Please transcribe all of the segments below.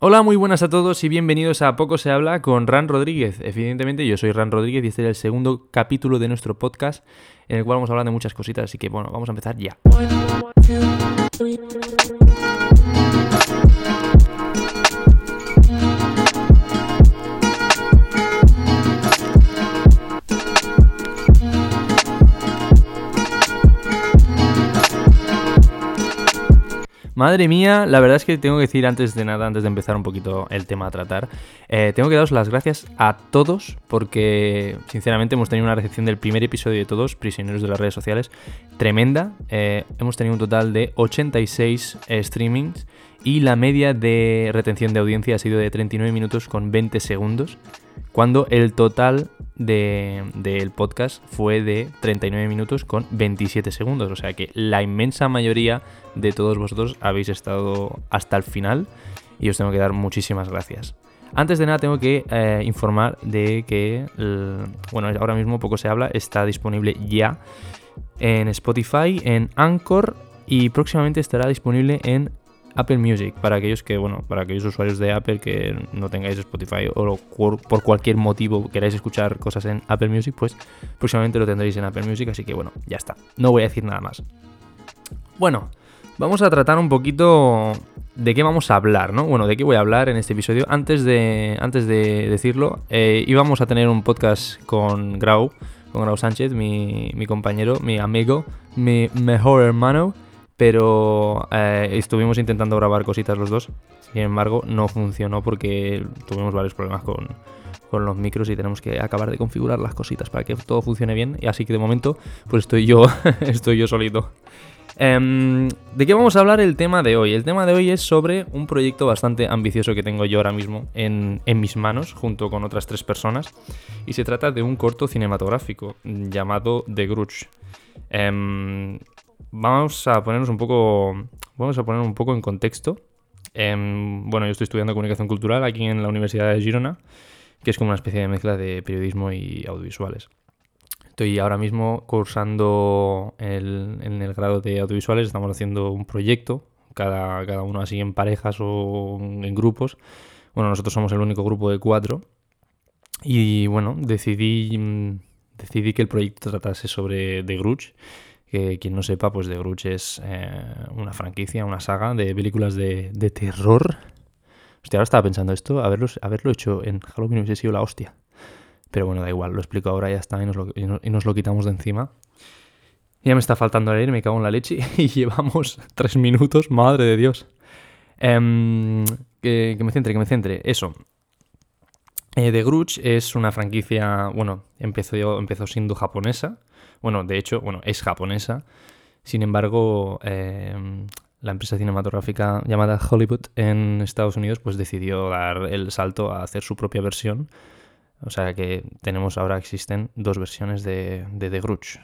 Hola, muy buenas a todos y bienvenidos a Poco se habla con Ran Rodríguez. Evidentemente yo soy Ran Rodríguez y este es el segundo capítulo de nuestro podcast en el cual vamos a hablar de muchas cositas, así que bueno, vamos a empezar ya. Madre mía, la verdad es que tengo que decir antes de nada, antes de empezar un poquito el tema a tratar, eh, tengo que daros las gracias a todos porque sinceramente hemos tenido una recepción del primer episodio de todos, Prisioneros de las redes sociales, tremenda. Eh, hemos tenido un total de 86 eh, streamings y la media de retención de audiencia ha sido de 39 minutos con 20 segundos, cuando el total del podcast fue de 39 minutos con 27 segundos. O sea que la inmensa mayoría de todos vosotros habéis estado hasta el final y os tengo que dar muchísimas gracias. Antes de nada tengo que eh, informar de que, bueno, ahora mismo poco se habla, está disponible ya en Spotify, en Anchor y próximamente estará disponible en Apple Music, para aquellos que, bueno, para aquellos usuarios de Apple que no tengáis Spotify o por cualquier motivo queráis escuchar cosas en Apple Music, pues próximamente lo tendréis en Apple Music, así que bueno, ya está. No voy a decir nada más. Bueno, vamos a tratar un poquito de qué vamos a hablar, ¿no? Bueno, de qué voy a hablar en este episodio. Antes de, antes de decirlo, eh, íbamos a tener un podcast con Grau, con Grau Sánchez, mi, mi compañero, mi amigo, mi mejor hermano pero eh, estuvimos intentando grabar cositas los dos. Sin embargo, no funcionó porque tuvimos varios problemas con, los micros y tenemos que acabar de configurar las cositas para que todo funcione bien. Y así que de momento, pues estoy yo, estoy yo solito. Em, ¿De qué vamos a hablar el tema de hoy? El tema de hoy es sobre un proyecto bastante ambicioso que tengo yo ahora mismo en, mis manos, junto con otras tres personas. Y se trata de un corto cinematográfico llamado The Grudge. Em, vamos a ponernos un poco. Vamos a poner un poco en contexto. Em, bueno, yo estoy estudiando comunicación cultural aquí en la Universidad de Girona, que es como una especie de mezcla de periodismo y audiovisuales. Estoy ahora mismo cursando en el grado de audiovisuales, estamos haciendo un proyecto, cada, cada uno así en parejas o en grupos. Bueno, nosotros somos el único grupo de cuatro. Y bueno, decidí, decidí que el proyecto tratase sobre The Grudge que quien no sepa, pues The Grudge es eh, una franquicia, una saga de películas de, terror. Hostia, ahora estaba pensando esto, haberlo, haberlo hecho en Halloween hubiese sido la hostia. Pero bueno, da igual, lo explico ahora, ya está, y nos lo, y nos lo quitamos de encima. Ya me está faltando el aire, me cago en la leche y llevamos tres minutos, madre de Dios. Em, que, me centre, que me centre. Eso. Eh, The Grudge es una franquicia, bueno, empezó, empezó siendo japonesa bueno, de hecho, bueno, es japonesa. Sin embargo, em, la empresa cinematográfica llamada Hollywood en Estados Unidos pues decidió dar el salto a hacer su propia versión. O sea que tenemos ahora existen dos versiones de, de The Grudge.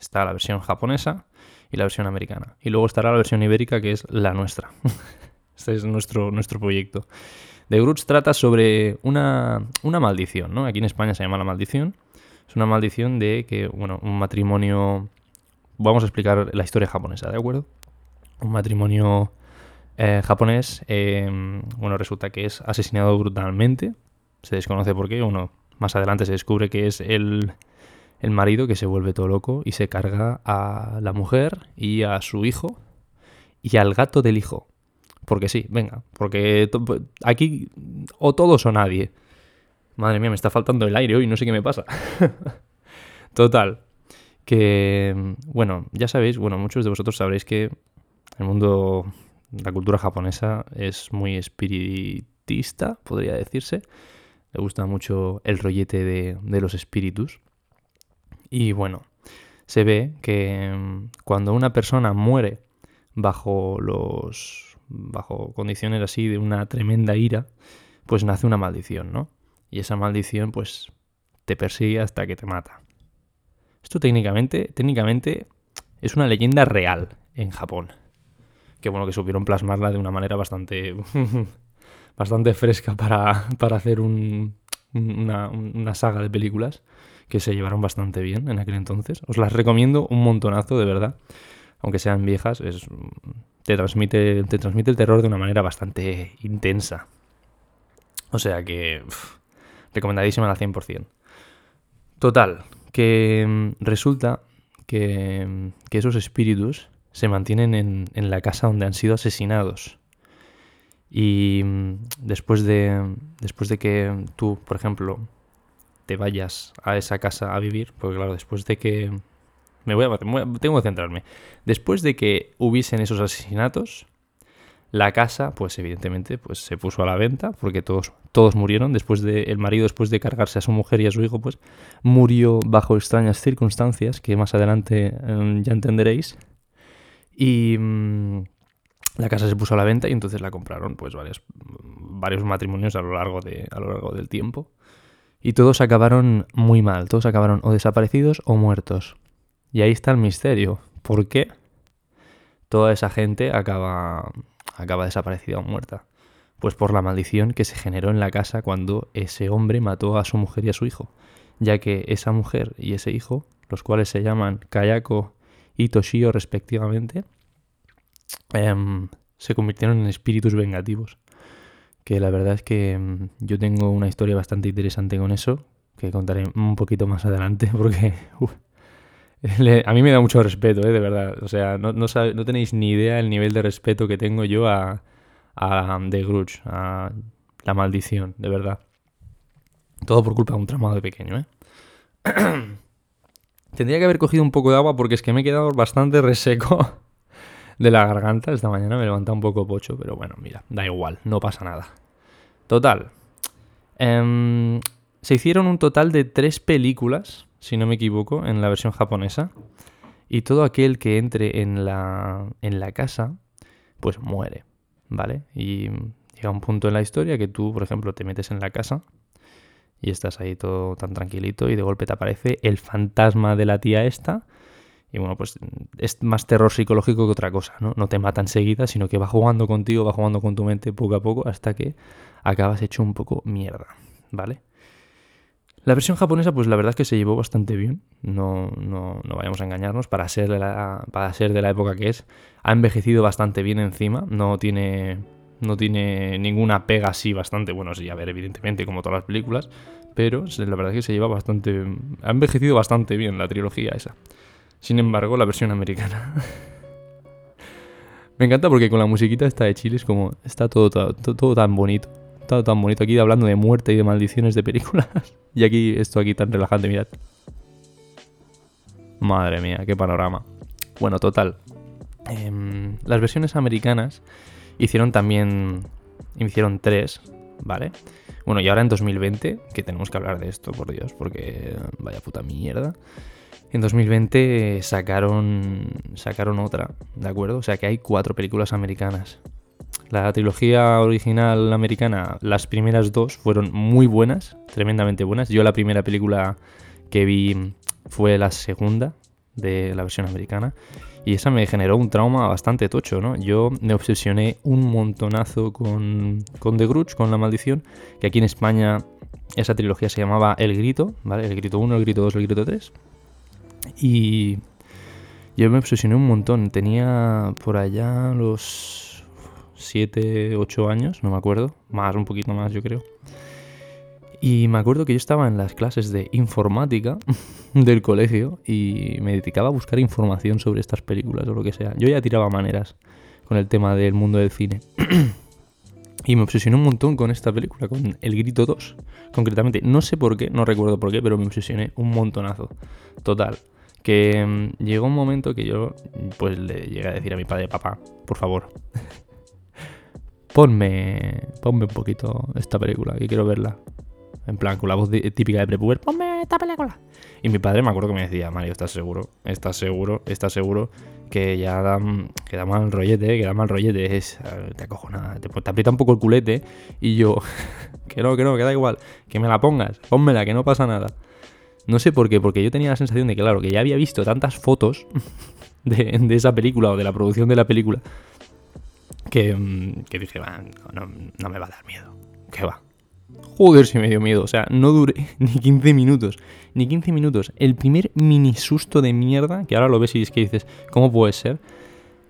Está la versión japonesa y la versión americana. Y luego estará la versión ibérica que es la nuestra. este es nuestro, nuestro proyecto. The Grudge trata sobre una, una maldición, ¿no? Aquí en España se llama la maldición es una maldición de que, bueno, un matrimonio... Vamos a explicar la historia japonesa, ¿de acuerdo? Un matrimonio eh, japonés, em, bueno, resulta que es asesinado brutalmente. Se desconoce por qué. Uno, más adelante se descubre que es el, el marido que se vuelve todo loco y se carga a la mujer y a su hijo y al gato del hijo. Porque sí, venga, porque aquí o todos o nadie. Madre mía, me está faltando el aire hoy, no sé qué me pasa. Total. Que, bueno, ya sabéis, bueno, muchos de vosotros sabréis que el mundo, la cultura japonesa es muy espiritista, podría decirse. Le gusta mucho el rollete de, de los espíritus. Y bueno, se ve que mm, cuando una persona muere bajo los bajo condiciones así de una tremenda ira, pues nace una maldición, ¿no? Y esa maldición pues te persigue hasta que te mata. Esto técnicamente, técnicamente es una leyenda real en Japón. Que bueno, que supieron plasmarla de una manera bastante, bastante fresca para, para hacer un, una, una, saga de películas que se llevaron bastante bien en aquel entonces. Os las recomiendo un montonazo, de verdad. Aunque sean viejas, es, te, transmite, te transmite el terror de una manera bastante intensa. O sea que... recomendadísima al 100%. Total, que mm, resulta que, que, esos espíritus se mantienen en, en la casa donde han sido asesinados. Y mm, después de, después de que tú, por ejemplo, te vayas a esa casa a vivir, porque claro, después de que... Me voy a, tengo que centrarme. Después de que hubiesen esos asesinatos, la casa, pues evidentemente, pues se puso a la venta, porque todos, todos murieron. Después de, el marido, después de cargarse a su mujer y a su hijo, pues murió bajo extrañas circunstancias, que más adelante em, ya entenderéis. Y mm, la casa se puso a la venta y entonces la compraron, pues varios, varios matrimonios a lo largo de, a lo largo del tiempo. Y todos acabaron muy mal, todos acabaron o desaparecidos o muertos. Y ahí está el misterio. ¿Por qué toda esa gente acaba, acaba desaparecida o muerta? Pues por la maldición que se generó en la casa cuando ese hombre mató a su mujer y a su hijo, ya que esa mujer y ese hijo, los cuales se llaman Kayako y Toshio respectivamente, em, se convirtieron en espíritus vengativos que la verdad es que mm, yo tengo una historia bastante interesante con eso, que contaré un poquito más adelante, porque a mí me da mucho respeto, ¿eh? de verdad. O sea, no, tenéis ni idea el nivel de respeto que tengo yo a, The Grudge, a la maldición, de verdad. Todo por culpa de un traumado de pequeño, ¿eh? Tendría que haber cogido un poco de agua porque es que me he quedado bastante reseco de la garganta. Esta mañana me levanta un poco pocho, pero bueno, mira, da igual, no pasa nada. Total. Em, se hicieron un total de tres películas, si no me equivoco, en la versión japonesa. Y todo aquel que entre en la, en la casa, pues muere, ¿vale? Y llega un punto en la historia que tú, por ejemplo, te metes en la casa y estás ahí todo tan tranquilito y de golpe te aparece el fantasma de la tía esta y bueno, pues es más terror psicológico que otra cosa, ¿no? No te mata enseguida, sino que va jugando contigo, va jugando con tu mente poco a poco hasta que acabas hecho un poco mierda, ¿vale? La versión japonesa, pues la verdad es que se llevó bastante bien, no, no, no vayamos a engañarnos, para ser, de la, para ser de la época que es, ha envejecido bastante bien encima, no tiene, no tiene ninguna pega así bastante, bueno, sí, a ver, evidentemente, como todas las películas, pero la verdad es que se lleva bastante, ha envejecido bastante bien la trilogía esa. Sin embargo, la versión americana. Me encanta porque con la musiquita esta de Chile es como. Está todo, todo, tan bonito. Tan bonito. Aquí hablando de muerte y de maldiciones de películas. y aquí, esto aquí tan relajante, mirad. Madre mía, qué panorama. Bueno, total. Em, las versiones americanas hicieron también. Hicieron tres, ¿vale? Bueno, y ahora en 2020, que tenemos que hablar de esto, por Dios, porque vaya puta mierda. En 2020 sacaron, sacaron otra, ¿de acuerdo? O sea que hay cuatro películas americanas. La trilogía original americana, las primeras dos fueron muy buenas, tremendamente buenas. Yo la primera película que vi fue la segunda de la versión americana y esa me generó un trauma bastante tocho, ¿no? Yo me obsesioné un montonazo con, con The Grudge, con La Maldición, que aquí en España esa trilogía se llamaba El Grito, ¿vale? El Grito 1, El Grito 2, El Grito 3. Y yo me obsesioné un montón. Tenía por allá los 7, 8 años, no me acuerdo. Más, un poquito más, yo creo. Y me acuerdo que yo estaba en las clases de informática del colegio y me dedicaba a buscar información sobre estas películas o lo que sea. Yo ya tiraba maneras con el tema del mundo del cine. y me obsesioné un montón con esta película, con El Grito 2. Concretamente, no sé por qué, no recuerdo por qué, pero me obsesioné un montonazo. Total que mm, llegó un momento que yo pues le llegué a decir a mi padre, papá, por favor, ponme, ponme un poquito esta película, que quiero verla. En plan, con la voz típica de prepuber, ponme esta película. Y mi padre me acuerdo que me decía, Mario, ¿estás seguro? ¿Estás seguro? ¿Estás seguro? Que ya da, que da mal rollete, que da mal rollete. Te acojona, te, te aprieta un poco el culete. Y yo, que no, que no, que da igual. Que me la pongas, pónmela, que no pasa nada. No sé por qué, porque yo tenía la sensación de que, claro, que ya había visto tantas fotos de, esa película o de la producción de la película que, mm, que dije, no, no, me va a dar miedo. ¿Qué va? Joder, si me dio miedo. O sea, no duré ni 15 minutos. Ni 15 minutos. El primer mini susto de mierda, que ahora lo ves y es que dices, ¿cómo puede ser?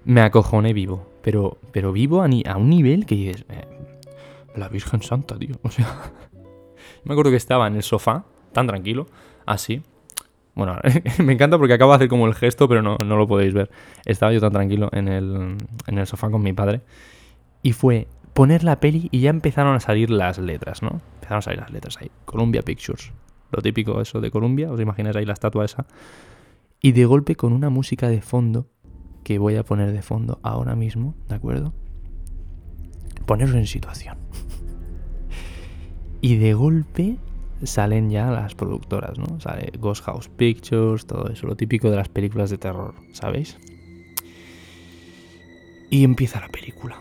Me acojoné vivo. Pero, pero vivo a, a un nivel que dices, eh, la Virgen Santa, tío. O sea, me acuerdo que estaba en el sofá, tan tranquilo, así. Bueno, me encanta porque acabo de hacer como el gesto, pero no, no lo podéis ver. Estaba yo tan tranquilo en el, en el sofá con mi padre. Y fue poner la peli y ya empezaron a salir las letras, ¿no? Empezaron a salir las letras ahí. Columbia Pictures. Lo típico eso de Columbia, os imagináis ahí la estatua esa. Y de golpe con una música de fondo, que voy a poner de fondo ahora mismo, ¿de acuerdo? Poneros en situación. y de golpe salen ya las productoras, ¿no? Sale Ghost House Pictures, todo eso, lo típico de las películas de terror, ¿sabéis? Y empieza la película.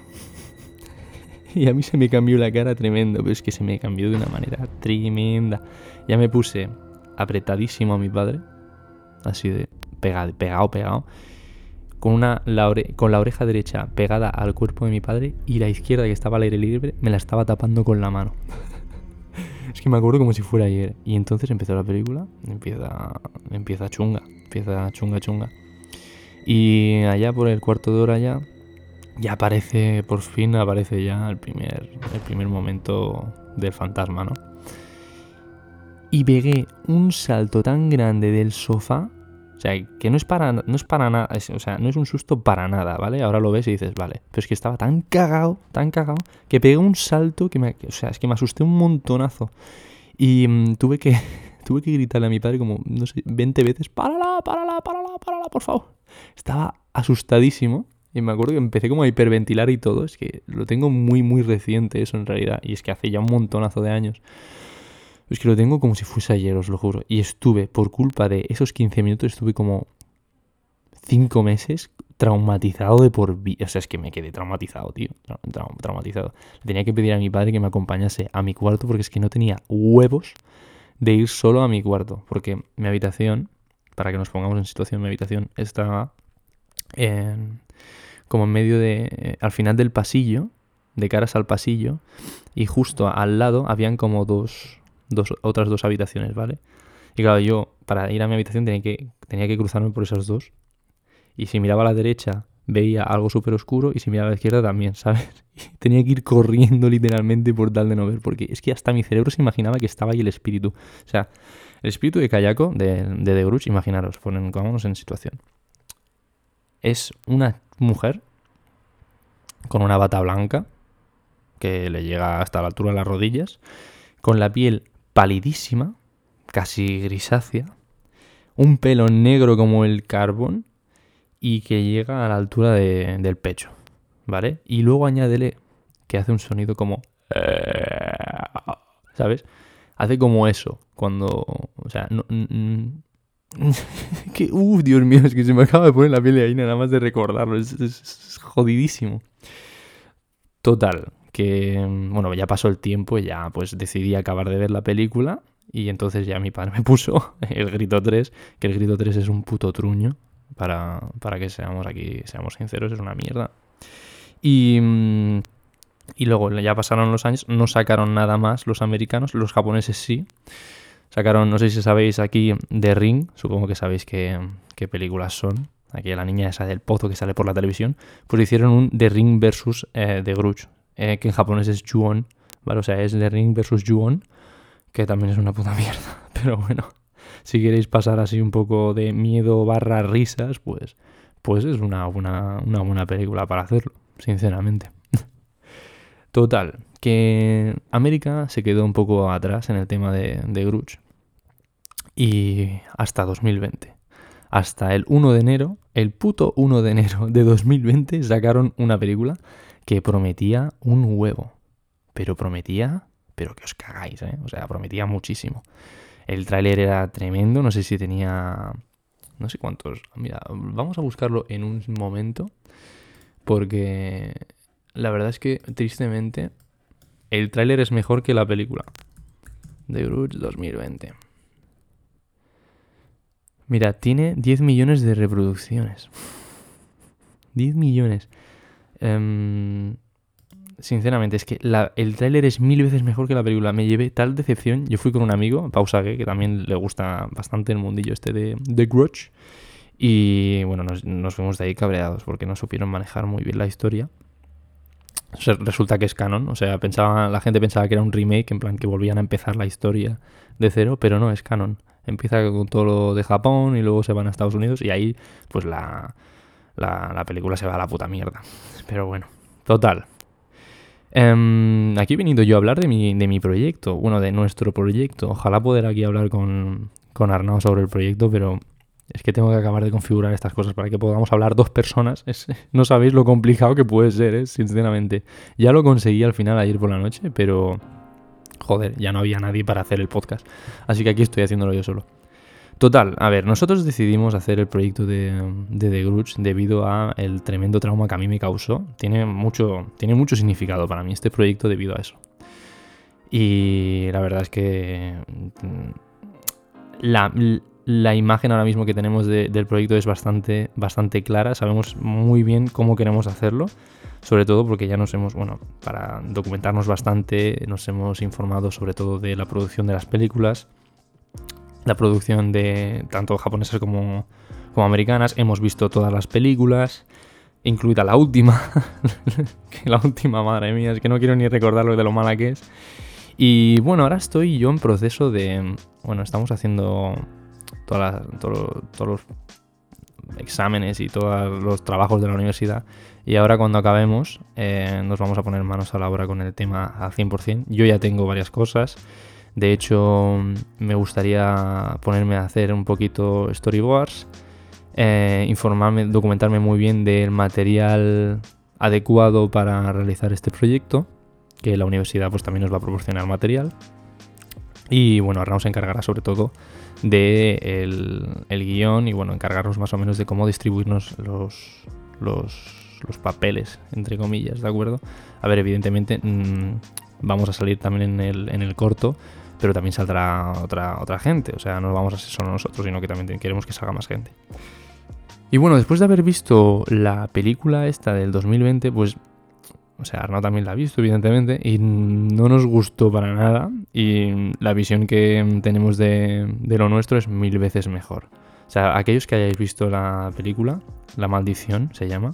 y a mí se me cambió la cara tremendo, pero es que se me cambió de una manera tremenda. Ya me puse apretadísimo a mi padre, así de pegado, pegado, pegado, con, una, con la oreja derecha pegada al cuerpo de mi padre y la izquierda que estaba al aire libre me la estaba tapando con la mano. es que me acuerdo como si fuera ayer. Y entonces empezó la película, empieza, empieza chunga, empieza chunga, chunga. Y allá por el cuarto de hora ya ya aparece, por fin aparece ya el primer, el primer momento del fantasma, ¿no? Y pegué un salto tan grande del sofá, o sea, que no es para, no es para nada, o sea, no es un susto para nada, ¿vale? Ahora lo ves y dices, vale, pero es que estaba tan cagado, tan cagado, que pegué un salto que me, o sea, es que me asusté un montonazo. Y mm, tuve que, tuve que gritarle a mi padre como, no sé, 20 veces, párala, párala, párala, párala, por favor. Estaba asustadísimo. Y me acuerdo que empecé como a hiperventilar y todo. Es que lo tengo muy, muy reciente eso en realidad. Y es que hace ya un montonazo de años. Es que lo tengo como si fuese ayer, os lo juro. Y estuve, por culpa de esos 15 minutos, estuve como 5 meses traumatizado de por vida. O sea, es que me quedé traumatizado, tío. traumatizado. Le tenía que pedir a mi padre que me acompañase a mi cuarto porque es que no tenía huevos de ir solo a mi cuarto. Porque mi habitación, para que nos pongamos en situación, mi habitación estaba como en medio de, eh, al final del pasillo, de caras al pasillo, y justo al lado habían como dos, dos otras dos habitaciones, ¿vale? Y claro, yo para ir a mi habitación tenía que, tenía que cruzarme por esas dos. Y si miraba a la derecha veía algo súper oscuro y si miraba a la izquierda también, ¿sabes? tenía que ir corriendo literalmente por tal de no ver, porque es que hasta mi cerebro se imaginaba que estaba ahí el espíritu. O sea, el espíritu de Kayako, de, de The Grudge, imaginaros, pongámonos en situación. Es una mujer con una bata blanca que le llega hasta la altura de las rodillas, con la piel palidísima, casi grisácea, un pelo negro como el carbón y que llega a la altura del pecho, ¿vale? Y luego añádele que hace un sonido como... ¿Sabes? Hace como eso, cuando... O sea, no, que, uh, Dios mío, es que se me acaba de poner la piel de ahí nada más de recordarlo. Es, jodidísimo. Total, que, bueno, ya pasó el tiempo y ya pues decidí acabar de ver la película. Y entonces ya mi padre me puso el grito 3, que el grito 3 es un puto truño. Para, para que seamos aquí, seamos sinceros, es una mierda. Y, y luego ya pasaron los años, no sacaron nada más los americanos, los japoneses sí. Sacaron, no sé si sabéis aquí, The Ring, supongo que sabéis qué, películas son. Aquí la niña esa del pozo que sale por la televisión. Pues hicieron un The Ring versus eh, The Grudge, eh, que en japonés es Juon, ¿vale? O sea, es The Ring versus Juon, que también es una puta mierda. Pero bueno, si queréis pasar así un poco de miedo barra risas, pues, pues es una, una, una buena película para hacerlo, sinceramente. Total, que América se quedó un poco atrás en el tema de, de Grudge. Y hasta 2020. Hasta el 1 de enero, el puto 1 de enero de 2020, sacaron una película que prometía un huevo. Pero prometía, pero que os cagáis, ¿eh? O sea, prometía muchísimo. El tráiler era tremendo, no sé si tenía... No sé cuántos... Mira, vamos a buscarlo en un momento. Porque la verdad es que, tristemente, el tráiler es mejor que la película. The Grudge 2020. Mira, tiene 10 millones de reproducciones. 10 millones. Em, sinceramente, es que el tráiler es mil veces mejor que la película. Me llevé tal decepción. Yo fui con un amigo, Pausa que también le gusta bastante el mundillo este de The Grudge. Y bueno, nos, nos fuimos de ahí cabreados porque no supieron manejar muy bien la historia. resulta que es canon. O sea, pensaba, la gente pensaba que era un remake, en plan que volvían a empezar la historia de cero, pero no, es canon. Empieza con todo lo de Japón y luego se van a Estados Unidos y ahí, pues la, la, película se va a la puta mierda. Pero bueno, total. Em, aquí he venido yo a hablar de mi, de mi proyecto, bueno, de nuestro proyecto. Ojalá poder aquí hablar con, con Arnau sobre el proyecto, pero es que tengo que acabar de configurar estas cosas para que podamos hablar dos personas. no sabéis lo complicado que puede ser, ¿eh? sinceramente. Ya lo conseguí al final ayer por la noche, pero joder, ya no había nadie para hacer el podcast. Así que aquí estoy haciéndolo yo solo. Total, a ver, nosotros decidimos hacer el proyecto de, de The Grudge debido a el tremendo trauma que a mí me causó. Tiene mucho, tiene mucho significado para mí este proyecto debido a eso. Y la verdad es que mm, la, la imagen ahora mismo que tenemos del proyecto es bastante, bastante clara, sabemos muy bien cómo queremos hacerlo, sobre todo porque ya nos hemos, bueno, para documentarnos bastante, nos hemos informado sobre todo de la producción de las películas, la producción de tanto japonesas como, como americanas, hemos visto todas las películas, incluida la última, que la última, madre mía, es que no quiero ni recordarlo de lo mala que es. Y bueno, ahora estoy yo en proceso de, bueno, estamos haciendo todos los exámenes y todos los trabajos de la universidad. Y ahora cuando acabemos eh, nos vamos a poner manos a la obra con el tema al 100%. Yo ya tengo varias cosas. De hecho, me gustaría ponerme a hacer un poquito storyboards, eh, informarme, documentarme muy bien del material adecuado para realizar este proyecto, que la universidad pues también nos va a proporcionar material. Y bueno, ahora nos encargará sobre todo de el, guion y bueno, encargarnos más o menos de cómo distribuirnos los, los, papeles, entre comillas, ¿de acuerdo? A ver, evidentemente mm, vamos a salir también en el, en el corto, pero también saldrá otra, otra gente, o sea, no vamos a ser solo nosotros, sino que también queremos que salga más gente. Y bueno, después de haber visto la película esta del 2020, pues o sea, Arnaud también la ha visto, evidentemente, y no nos gustó para nada. Y la visión que tenemos de, lo nuestro es mil veces mejor. O sea, aquellos que hayáis visto la película, La Maldición se llama,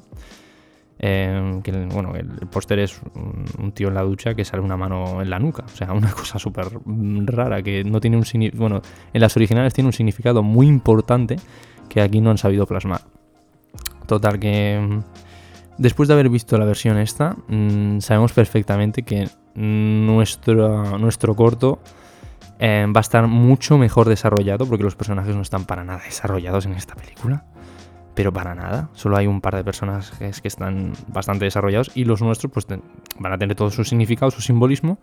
eh, que bueno, el póster es un, tío en la ducha que sale una mano en la nuca. O sea, una cosa súper rara que no tiene un significado. Bueno, en las originales tiene un significado muy importante que aquí no han sabido plasmar. Total, que Después de haber visto la versión esta, mm, sabemos perfectamente que nuestro, nuestro corto eh, va a estar mucho mejor desarrollado porque los personajes no están para nada desarrollados en esta película. Pero para nada. Solo hay un par de personajes que están bastante desarrollados y los nuestros pues van a tener todo su significado, su simbolismo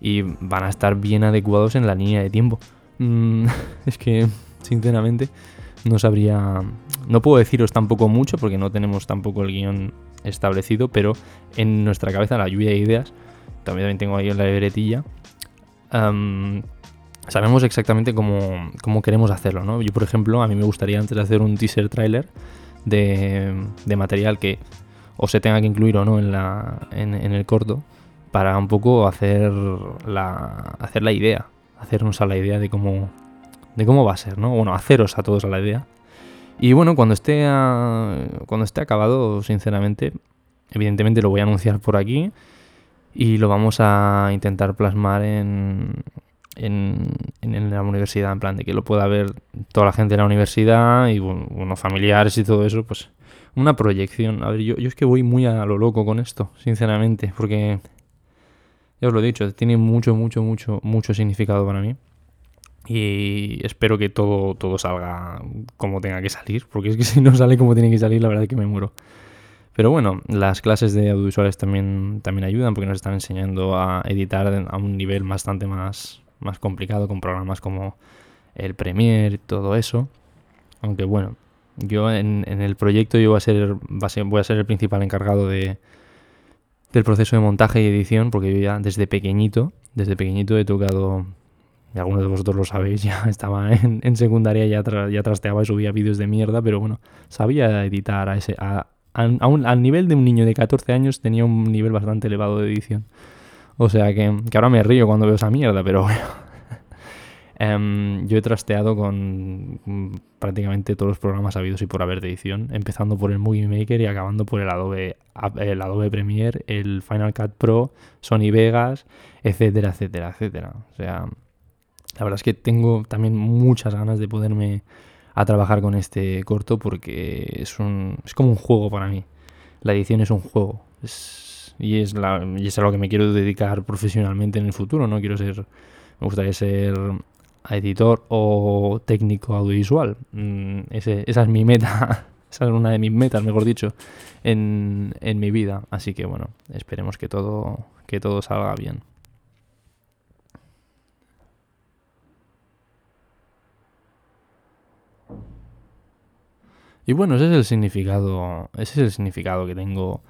y van a estar bien adecuados en la línea de tiempo. Mm, es que, sinceramente, no sabría... No puedo deciros tampoco mucho porque no tenemos tampoco el guion establecido, pero en nuestra cabeza la lluvia de ideas, también, tengo ahí la libretilla, sabemos exactamente cómo, queremos hacerlo, ¿no? Yo, por ejemplo, a mí me gustaría antes de hacer un teaser trailer de, material que o se tenga que incluir o no en, la, en, el corto, para un poco hacer la, hacer la idea, hacernos a la idea de cómo, de cómo va a ser, ¿no? Bueno, haceros a todos a la idea y bueno, cuando esté, cuando esté acabado, sinceramente, evidentemente lo voy a anunciar por aquí y lo vamos a intentar plasmar en, en, en, la universidad, en plan de que lo pueda ver toda la gente de la universidad y bueno, familiares y todo eso, pues una proyección. A ver, yo, yo es que voy muy a lo loco con esto, sinceramente, porque ya os lo he dicho, tiene mucho, mucho, mucho, mucho significado para mí. Y espero que todo, todo salga como tenga que salir, porque es que si no sale como tiene que salir, la verdad es que me muero. Pero bueno, las clases de audiovisuales también, también ayudan porque nos están enseñando a editar a un nivel bastante más, más complicado con programas como el Premiere y todo eso. Aunque bueno, yo en, el proyecto yo voy a, ser, voy a ser el principal encargado de, del proceso de montaje y edición porque yo ya desde pequeñito, desde pequeñito he tocado y algunos de vosotros lo sabéis, ya estaba en, secundaria, ya, ya trasteaba y subía vídeos de mierda, pero bueno, sabía editar a ese, a, al nivel de un niño de 14 años tenía un nivel bastante elevado de edición. O sea que, que ahora me río cuando veo esa mierda, pero bueno. Em, yo he trasteado con mm, prácticamente todos los programas habidos y por haber de edición, empezando por el Movie Maker y acabando por el Adobe, el Adobe Premiere, el Final Cut Pro, Sony Vegas, etcétera, etcétera, etcétera. O sea, la verdad es que tengo también muchas ganas de poderme a trabajar con este corto porque es, un, es como un juego para mí. La edición es un juego. Y, es la, y es a lo que me quiero dedicar profesionalmente en el futuro. No quiero ser. Me gustaría ser editor o técnico audiovisual. Mm, esa es mi meta. esa es una de mis metas, mejor dicho, en, en mi vida. Así que bueno, esperemos que todo, que todo salga bien. Y bueno, ese es el significado, ese es el significado que tengo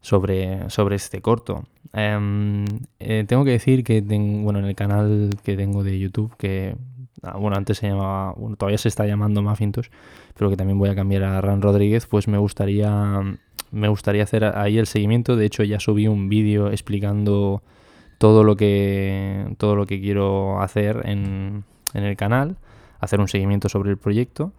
sobre, sobre este corto. Em, eh, tengo que decir que bueno, en el canal que tengo de YouTube, que ah, bueno, antes se llamaba, todavía se está llamando Macintosh, pero que también voy a cambiar a Ran Rodríguez, pues me gustaría, me gustaría hacer ahí el seguimiento. De hecho, ya subí un vídeo explicando todo lo que, todo lo que quiero hacer en, en el canal, hacer un seguimiento sobre el proyecto.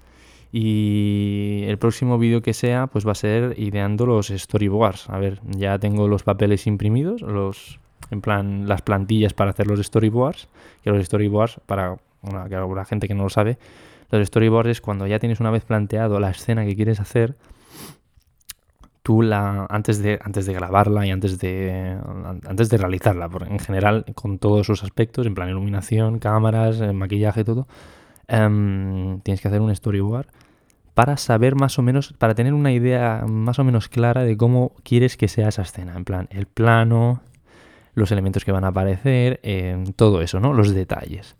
Y el próximo vídeo que sea, pues va a ser ideando los storyboards. A ver, ya tengo los papeles imprimidos, los en plan las plantillas para hacer los storyboards. Que los storyboards, para una, que la gente que no lo sabe, los storyboards es cuando ya tienes una vez planteado la escena que quieres hacer, tú la antes de antes de grabarla y antes de antes de realizarla, en general con todos sus aspectos, en plan iluminación, cámaras, eh, maquillaje, todo Em, tienes que hacer un storyboard para saber más o menos, para tener una idea más o menos clara de cómo quieres que sea esa escena. En plan, el plano, los elementos que van a aparecer, em, todo eso, ¿no? Los detalles.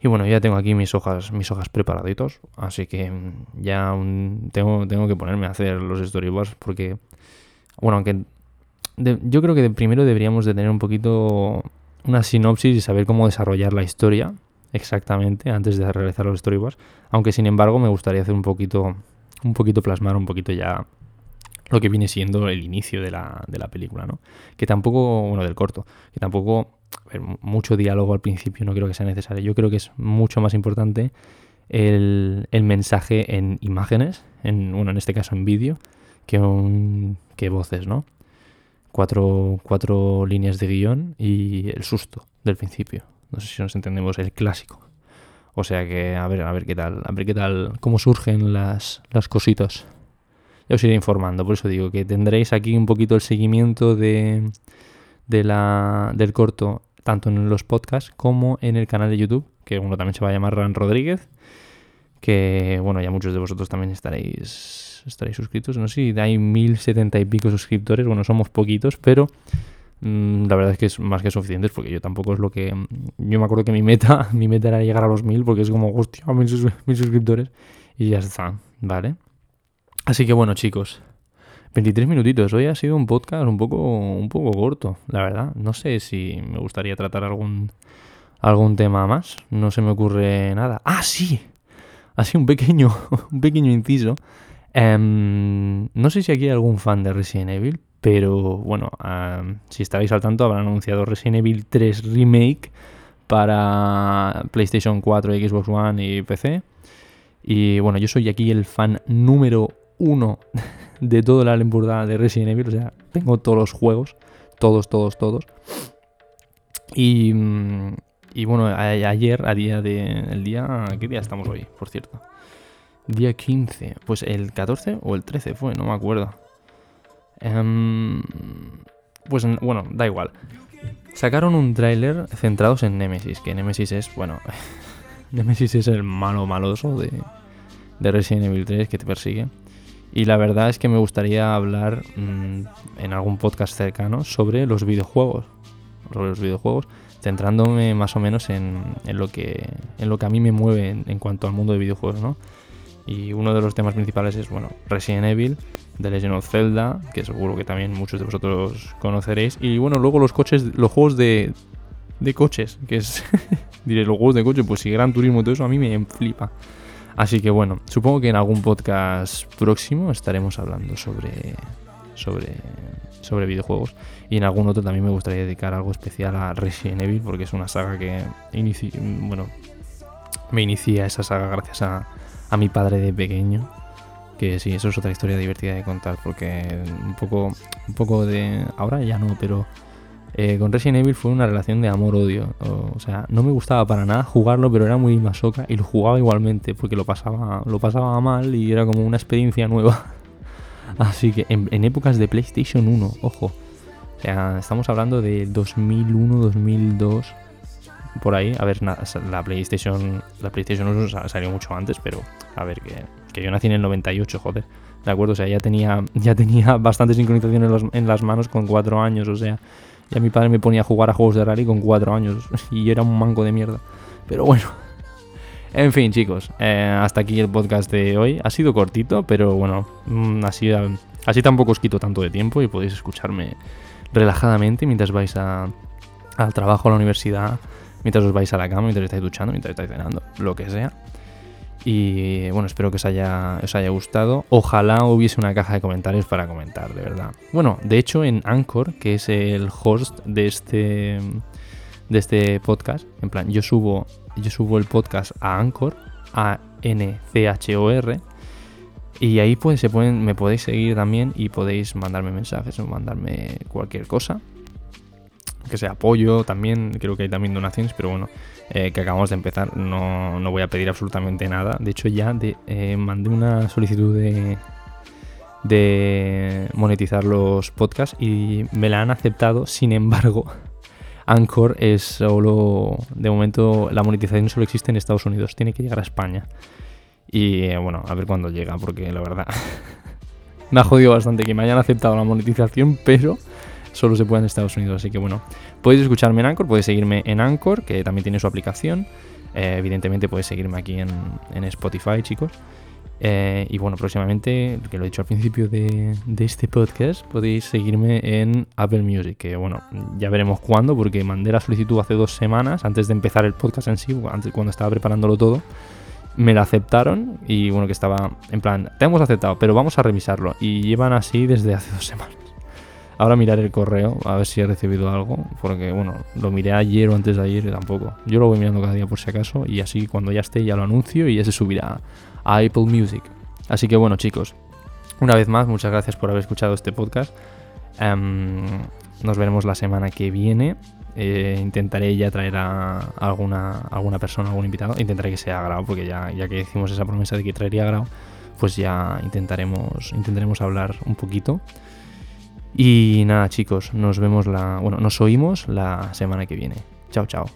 Y bueno, ya tengo aquí mis hojas, mis hojas preparaditos, así que em, ya tengo, tengo que ponerme a hacer los storyboards porque, bueno, aunque yo creo que primero deberíamos de tener un poquito una sinopsis y saber cómo desarrollar la historia exactamente antes de realizar los storyboards, aunque sin embargo me gustaría hacer un poquito, un poquito plasmar un poquito ya lo que viene siendo el inicio de la, de la película, ¿no? Que tampoco, bueno, del corto, que tampoco, mucho diálogo al principio no creo que sea necesario. Yo creo que es mucho más importante el, el mensaje en imágenes, en, bueno, en este caso en vídeo, que, un, que voces, ¿no? Cuatro, cuatro líneas de guion y el susto del principio. No sé si nos entendemos, el clásico. O sea que a ver, a ver qué tal, a ver qué tal, cómo surgen las, las cositas. Ya os iré informando, por eso digo que tendréis aquí un poquito el seguimiento de, de la, del corto, tanto en los podcasts como en el canal de YouTube, que uno también se va a llamar Ran Rodríguez, que bueno, ya muchos de vosotros también estaréis, estaréis suscritos. No sé si hay mil setenta y pico suscriptores, bueno, somos poquitos, pero la verdad es que es más que suficiente porque yo tampoco es lo que... Mm, yo me acuerdo que mi meta, mi meta era llegar a los mil porque es como, hostia, mil, suscriptores y ya está, ¿vale? Así que bueno chicos, 23 minutitos. Hoy ha sido un podcast un poco, un poco corto, la verdad. No sé si me gustaría tratar algún, algún tema más. No se me ocurre nada. ¡Ah, sí! Así un pequeño, un pequeño inciso. Em, no sé si aquí hay algún fan de Resident Evil, pero bueno, si estáis al tanto, habrán anunciado Resident Evil 3 Remake para PlayStation 4, Xbox One y PC. Y bueno, yo soy aquí el fan número uno de toda la lemburda de Resident Evil. O sea, tengo todos los juegos. Todos, todos, todos. Y, y bueno, ayer, a día de. El día. ¿Qué día estamos hoy, por cierto? Día 15. Pues el 14 o el 13 fue, no me acuerdo. Em, pues bueno, da igual. Sacaron un tráiler centrados en Nemesis, que Nemesis es, bueno, Nemesis es el malo maloso de, de Resident Evil 3 que te persigue. Y la verdad es que me gustaría hablar mm, en algún podcast cercano sobre los videojuegos. Sobre los videojuegos, centrándome más o menos en, lo, que, en lo que a mí me mueve en, en, cuanto al mundo de videojuegos, ¿no? Y uno de los temas principales es, bueno, Resident Evil The Legend of Zelda, que seguro que también muchos de vosotros conoceréis. Y bueno, luego los coches, los juegos de, de coches, que es, diré, los juegos de coches, pues si Gran Turismo y todo eso a mí me flipa. Así que bueno, supongo que en algún podcast próximo estaremos hablando sobre, sobre, sobre videojuegos. Y en algún otro también me gustaría dedicar algo especial a Resident Evil, porque es una saga que bueno, me inicia esa saga gracias a, a mi padre de pequeño. Que sí, eso es otra historia divertida de contar, porque un poco, un poco de... Ahora ya no, pero eh, con Resident Evil fue una relación de amor-odio. O, sea, no me gustaba para nada jugarlo, pero era muy masoca y lo jugaba igualmente, porque lo pasaba, lo pasaba mal y era como una experiencia nueva. Así que en, épocas de PlayStation 1, ojo. O sea, estamos hablando de 2001, 2002, por ahí. A ver, la PlayStation, la PlayStation 1 salió mucho antes, pero a ver, que que yo nací en el 98, joder. ¿De acuerdo? O sea, ya tenía, ya tenía bastante sincronización en, las manos con cuatro años, o sea. Ya mi padre me ponía a jugar a juegos de rally con cuatro años y era un manco de mierda. Pero bueno. En fin, chicos, eh, hasta aquí el podcast de hoy. Ha sido cortito, pero bueno, mm, así, así tampoco os quito tanto de tiempo y podéis escucharme relajadamente mientras vais a, al trabajo, a la universidad, mientras os vais a la cama, mientras estáis duchando, mientras estáis cenando, lo que sea. Y bueno, espero que os haya, os haya gustado. Ojalá hubiese una caja de comentarios para comentar, de verdad. Bueno, de hecho en Anchor, que es el host de este, de este podcast, en plan, yo subo, yo subo el podcast a Anchor, a N-C-H-O-R. Y ahí pues se pueden, me podéis seguir también y podéis mandarme mensajes o mandarme cualquier cosa que sea apoyo también, creo que hay también donaciones, pero bueno, eh, que acabamos de empezar, no, no, voy a pedir absolutamente nada. De hecho, ya eh, mandé una solicitud de, de monetizar los podcasts y me la han aceptado, sin embargo. Anchor es solo, de momento, la monetización solo existe en Estados Unidos, tiene que llegar a España. Y eh, bueno, a ver cuándo llega, porque la verdad me ha jodido bastante que me hayan aceptado la monetización, pero solo se puede en Estados Unidos. Así que bueno, podéis escucharme en Anchor, podéis seguirme en Anchor, que también tiene su aplicación. Eh, evidentemente podéis seguirme aquí en, Spotify, chicos. Eh, y bueno, próximamente, que lo he dicho al principio de, este podcast, podéis seguirme en Apple Music, que bueno, ya veremos cuándo, porque mandé la solicitud hace dos semanas, antes de empezar el podcast en sí, antes, cuando estaba preparándolo todo, me la aceptaron y bueno, que estaba en plan, te hemos aceptado, pero vamos a revisarlo. Y llevan así desde hace dos semanas. Ahora miraré el correo a ver si he recibido algo, porque bueno, lo miré ayer o antes de ayer y tampoco. Yo lo voy mirando cada día por si acaso y así cuando ya esté ya lo anuncio y ya se subirá a Apple Music. Así que bueno chicos, una vez más muchas gracias por haber escuchado este podcast. Em, nos veremos la semana que viene. Eh, intentaré ya traer a alguna, alguna persona, algún invitado. Intentaré que sea grado, porque ya, ya que hicimos esa promesa de que traería grado, pues ya intentaremos, intentaremos hablar un poquito. Y nada, chicos, nos vemos la. Bueno, nos oímos la semana que viene. Chao, chao.